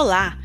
Olá,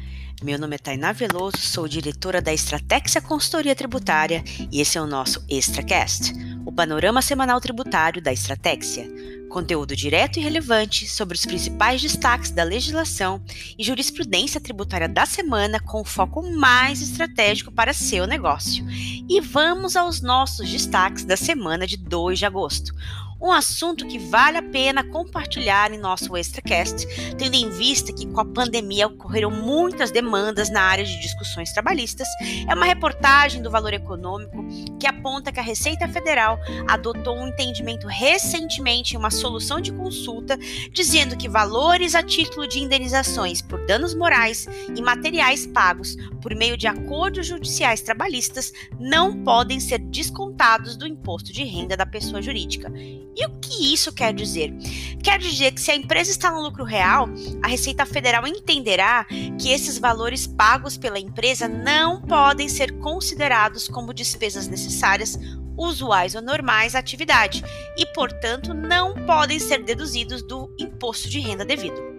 meu nome é Tainá Veloso, sou diretora da Estratégia Consultoria Tributária e esse é o nosso ExtraCast, o panorama semanal tributário da Estratégia. Conteúdo direto e relevante sobre os principais destaques da legislação e jurisprudência tributária da semana com foco mais estratégico para seu negócio. E vamos aos nossos destaques da semana de 2 de agosto um assunto que vale a pena compartilhar em nosso ExtraCast, tendo em vista que com a pandemia ocorreram muitas demandas na área de discussões trabalhistas. É uma reportagem do Valor Econômico que aponta que a Receita Federal adotou um entendimento recentemente em uma solução de consulta, dizendo que valores a título de indenizações por danos morais e materiais pagos por meio de acordos judiciais trabalhistas não podem ser descontados do imposto de renda da pessoa jurídica. E o que isso quer dizer? Quer dizer que se a empresa está no lucro real, a Receita Federal entenderá que esses valores pagos pela empresa não podem ser considerados como despesas necessárias usuais ou normais à atividade e, portanto, não podem ser deduzidos do imposto de renda devido.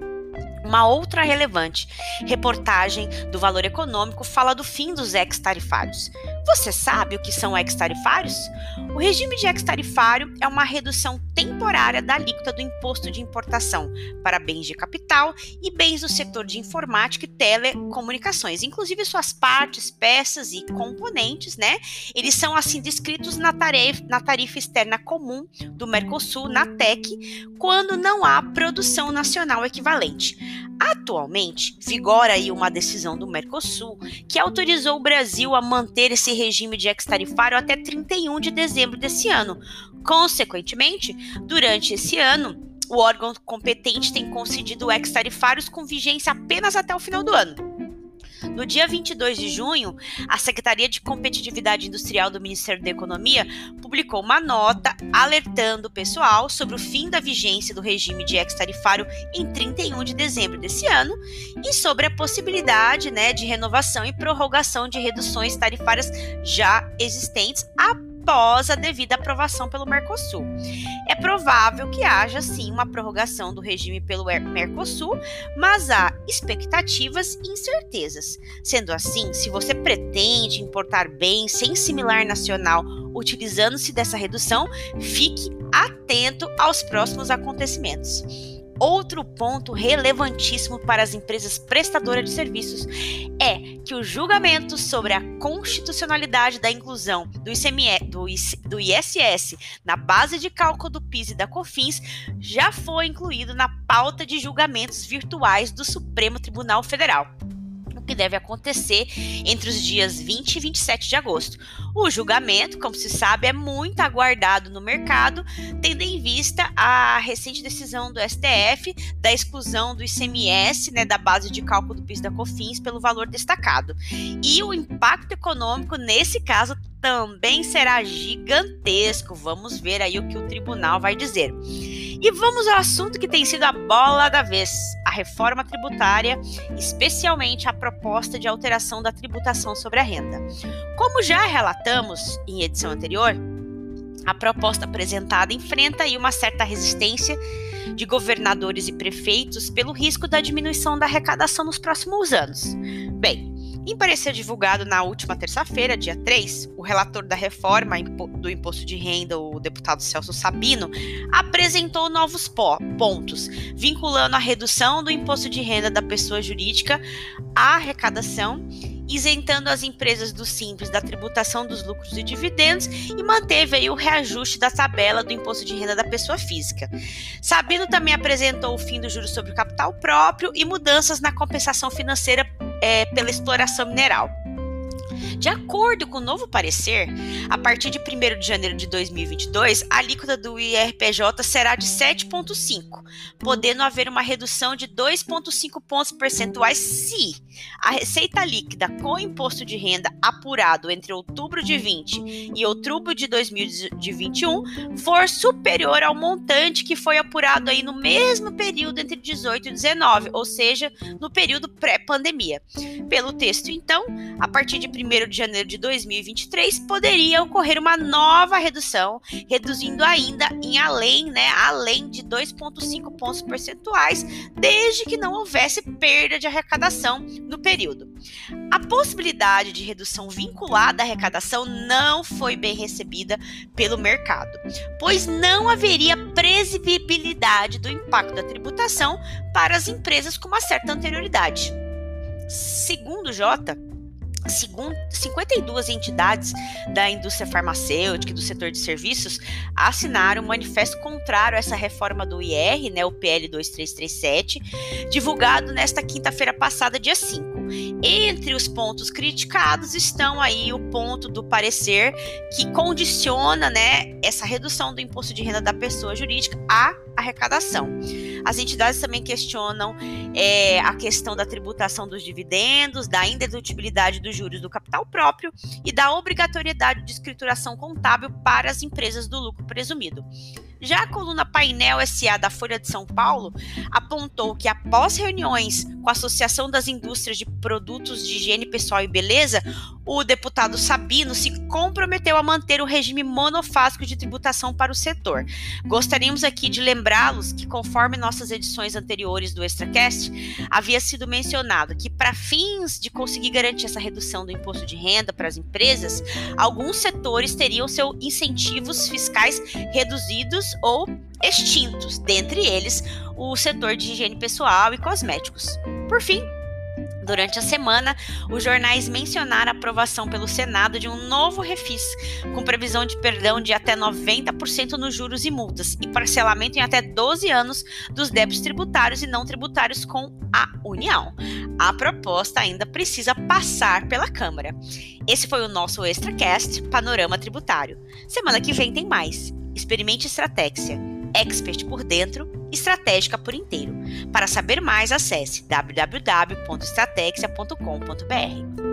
Uma outra relevante reportagem do Valor Econômico fala do fim dos ex-tarifários. Você sabe o que são ex-tarifários? O regime de ex-tarifário é uma redução temporária da alíquota do imposto de importação para bens de capital e bens do setor de informática e telecomunicações, inclusive suas partes, peças e componentes, né? Eles são assim descritos na tarifa, na tarifa externa comum do Mercosul, na TEC, quando não há produção nacional equivalente. Atualmente, vigora aí uma decisão do Mercosul que autorizou o Brasil a manter esse regime de ex-tarifário até 31 de dezembro desse ano. Consequentemente, durante esse ano, o órgão competente tem concedido ex-tarifários com vigência apenas até o final do ano. No dia 22 de junho, a Secretaria de Competitividade Industrial do Ministério da Economia publicou uma nota alertando o pessoal sobre o fim da vigência do regime de ex-tarifário em 31 de dezembro desse ano e sobre a possibilidade né, de renovação e prorrogação de reduções tarifárias já existentes a devida aprovação pelo Mercosul. É provável que haja sim uma prorrogação do regime pelo Mercosul, mas há expectativas e incertezas. Sendo assim, se você pretende importar bens sem similar nacional utilizando-se dessa redução, fique atento aos próximos acontecimentos. Outro ponto relevantíssimo para as empresas prestadoras de serviços é que o julgamento sobre a constitucionalidade da inclusão do, ICME, do, do ISS na base de cálculo do PIS e da COFINS já foi incluído na pauta de julgamentos virtuais do Supremo Tribunal Federal que deve acontecer entre os dias 20 e 27 de agosto. O julgamento, como se sabe, é muito aguardado no mercado, tendo em vista a recente decisão do STF da exclusão do ICMS, né, da base de cálculo do PIS da COFINS pelo valor destacado. E o impacto econômico nesse caso também será gigantesco. Vamos ver aí o que o tribunal vai dizer. E vamos ao assunto que tem sido a bola da vez: a reforma tributária, especialmente a proposta de alteração da tributação sobre a renda. Como já relatamos em edição anterior, a proposta apresentada enfrenta aí uma certa resistência de governadores e prefeitos pelo risco da diminuição da arrecadação nos próximos anos. Bem, em parecer divulgado na última terça-feira, dia 3, o relator da reforma do imposto de renda, o deputado Celso Sabino, apresentou novos pontos, vinculando a redução do imposto de renda da pessoa jurídica à arrecadação isentando as empresas do Simples da tributação dos lucros e dividendos e manteve aí o reajuste da tabela do imposto de renda da pessoa física. Sabino também apresentou o fim do juros sobre o capital próprio e mudanças na compensação financeira é, pela exploração mineral. De acordo com o novo parecer, a partir de 1 de janeiro de 2022, a alíquota do IRPJ será de 7,5, podendo haver uma redução de 2,5 pontos percentuais se a receita líquida com imposto de renda apurado entre outubro de 20 e outubro de 2021 for superior ao montante que foi apurado aí no mesmo período entre 18 e 19, ou seja, no período pré-pandemia. Pelo texto, então, a partir de 1 de janeiro de 2023 poderia ocorrer uma nova redução, reduzindo ainda em além, né, além de 2,5 pontos percentuais, desde que não houvesse perda de arrecadação no período. A possibilidade de redução vinculada à arrecadação não foi bem recebida pelo mercado, pois não haveria previsibilidade do impacto da tributação para as empresas com uma certa anterioridade. Segundo Jota, 52 entidades da indústria farmacêutica e do setor de serviços assinaram um manifesto contrário a essa reforma do IR, né, o PL 2337, divulgado nesta quinta-feira passada, dia 5. Entre os pontos criticados estão aí o ponto do parecer que condiciona, né, essa redução do imposto de renda da pessoa jurídica à arrecadação. As entidades também questionam é, a questão da tributação dos dividendos, da indedutibilidade dos juros do capital próprio e da obrigatoriedade de escrituração contábil para as empresas do lucro presumido. Já a coluna Painel SA da Folha de São Paulo apontou que, após reuniões com a Associação das Indústrias de Produtos de Higiene Pessoal e Beleza, o deputado Sabino se comprometeu a manter o regime monofásico de tributação para o setor. Gostaríamos aqui de lembrá-los que, conforme nossas edições anteriores do ExtraCast, havia sido mencionado que, para fins de conseguir garantir essa redução do imposto de renda para as empresas, alguns setores teriam seus incentivos fiscais reduzidos ou extintos, dentre eles o setor de higiene pessoal e cosméticos. Por fim, Durante a semana, os jornais mencionaram a aprovação pelo Senado de um novo refis, com previsão de perdão de até 90% nos juros e multas e parcelamento em até 12 anos dos débitos tributários e não tributários com a União. A proposta ainda precisa passar pela Câmara. Esse foi o nosso ExtraCast Panorama Tributário. Semana que vem tem mais. Experimente Estratégia. Expert por dentro estratégica por inteiro. Para saber mais, acesse www.estrategia.com.br.